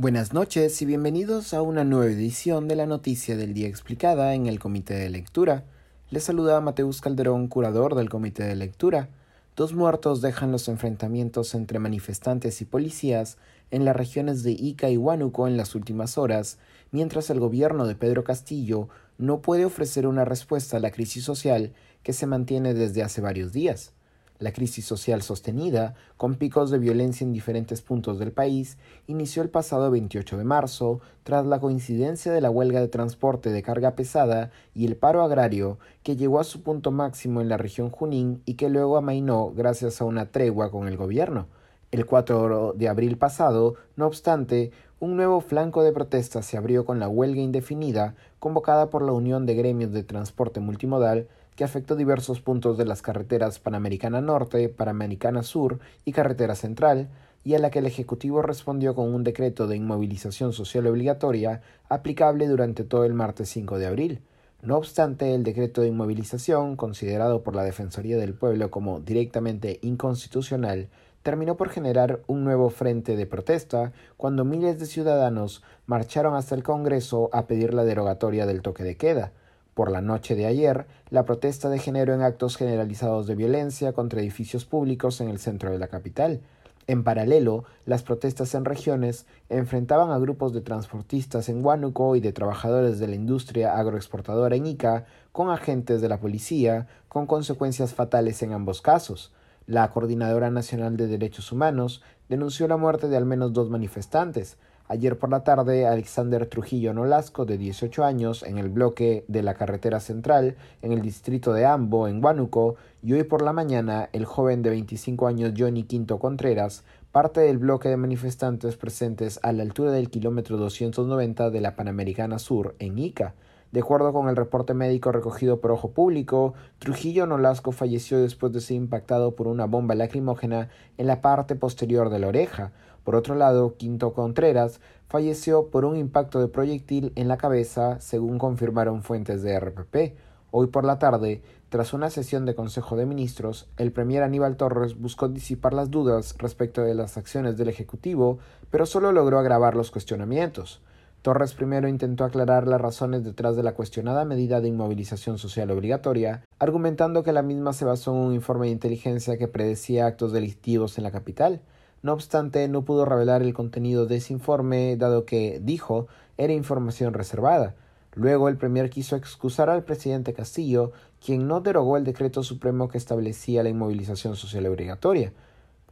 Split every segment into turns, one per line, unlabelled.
Buenas noches y bienvenidos a una nueva edición de la Noticia del Día Explicada en el Comité de Lectura. Les saluda Mateus Calderón, curador del Comité de Lectura. Dos muertos dejan los enfrentamientos entre manifestantes y policías en las regiones de Ica y Huánuco en las últimas horas, mientras el gobierno de Pedro Castillo no puede ofrecer una respuesta a la crisis social que se mantiene desde hace varios días. La crisis social sostenida, con picos de violencia en diferentes puntos del país, inició el pasado 28 de marzo, tras la coincidencia de la huelga de transporte de carga pesada y el paro agrario, que llegó a su punto máximo en la región Junín y que luego amainó gracias a una tregua con el gobierno. El 4 de abril pasado, no obstante, un nuevo flanco de protesta se abrió con la huelga indefinida convocada por la Unión de Gremios de Transporte Multimodal que afectó diversos puntos de las carreteras Panamericana Norte, Panamericana Sur y Carretera Central, y a la que el Ejecutivo respondió con un decreto de inmovilización social obligatoria aplicable durante todo el martes 5 de abril. No obstante, el decreto de inmovilización, considerado por la Defensoría del Pueblo como directamente inconstitucional, terminó por generar un nuevo frente de protesta cuando miles de ciudadanos marcharon hasta el Congreso a pedir la derogatoria del toque de queda. Por la noche de ayer, la protesta degeneró en actos generalizados de violencia contra edificios públicos en el centro de la capital. En paralelo, las protestas en regiones enfrentaban a grupos de transportistas en Huánuco y de trabajadores de la industria agroexportadora en Ica con agentes de la policía, con consecuencias fatales en ambos casos. La Coordinadora Nacional de Derechos Humanos denunció la muerte de al menos dos manifestantes, Ayer por la tarde, Alexander Trujillo Nolasco, de 18 años, en el bloque de la carretera central, en el distrito de Ambo, en Huánuco, y hoy por la mañana, el joven de 25 años Johnny Quinto Contreras, parte del bloque de manifestantes presentes a la altura del kilómetro 290 de la Panamericana Sur, en Ica. De acuerdo con el reporte médico recogido por Ojo Público, Trujillo Nolasco falleció después de ser impactado por una bomba lacrimógena en la parte posterior de la oreja. Por otro lado, Quinto Contreras falleció por un impacto de proyectil en la cabeza, según confirmaron fuentes de RPP. Hoy por la tarde, tras una sesión de Consejo de Ministros, el premier Aníbal Torres buscó disipar las dudas respecto de las acciones del Ejecutivo, pero solo logró agravar los cuestionamientos. Torres primero intentó aclarar las razones detrás de la cuestionada medida de inmovilización social obligatoria, argumentando que la misma se basó en un informe de inteligencia que predecía actos delictivos en la capital. No obstante, no pudo revelar el contenido de ese informe, dado que, dijo, era información reservada. Luego el Premier quiso excusar al presidente Castillo, quien no derogó el decreto supremo que establecía la inmovilización social obligatoria.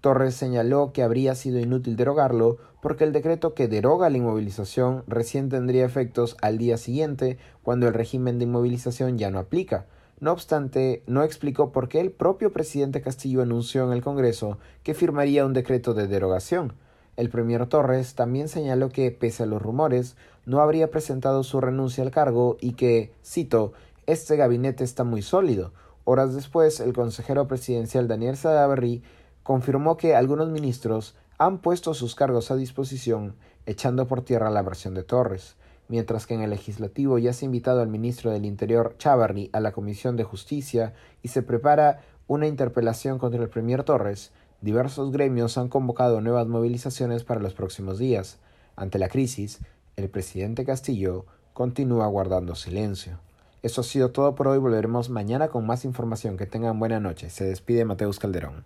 Torres señaló que habría sido inútil derogarlo porque el decreto que deroga la inmovilización recién tendría efectos al día siguiente cuando el régimen de inmovilización ya no aplica. No obstante, no explicó por qué el propio presidente Castillo anunció en el Congreso que firmaría un decreto de derogación. El premier Torres también señaló que, pese a los rumores, no habría presentado su renuncia al cargo y que, cito, este gabinete está muy sólido. Horas después, el consejero presidencial Daniel Sadaverri confirmó que algunos ministros han puesto sus cargos a disposición, echando por tierra la versión de Torres, mientras que en el legislativo ya se ha invitado al ministro del Interior Chavarri a la Comisión de Justicia y se prepara una interpelación contra el premier Torres, diversos gremios han convocado nuevas movilizaciones para los próximos días. Ante la crisis, el presidente Castillo continúa guardando silencio. Eso ha sido todo por hoy. Volveremos mañana con más información. Que tengan buena noche. Se despide Mateus Calderón.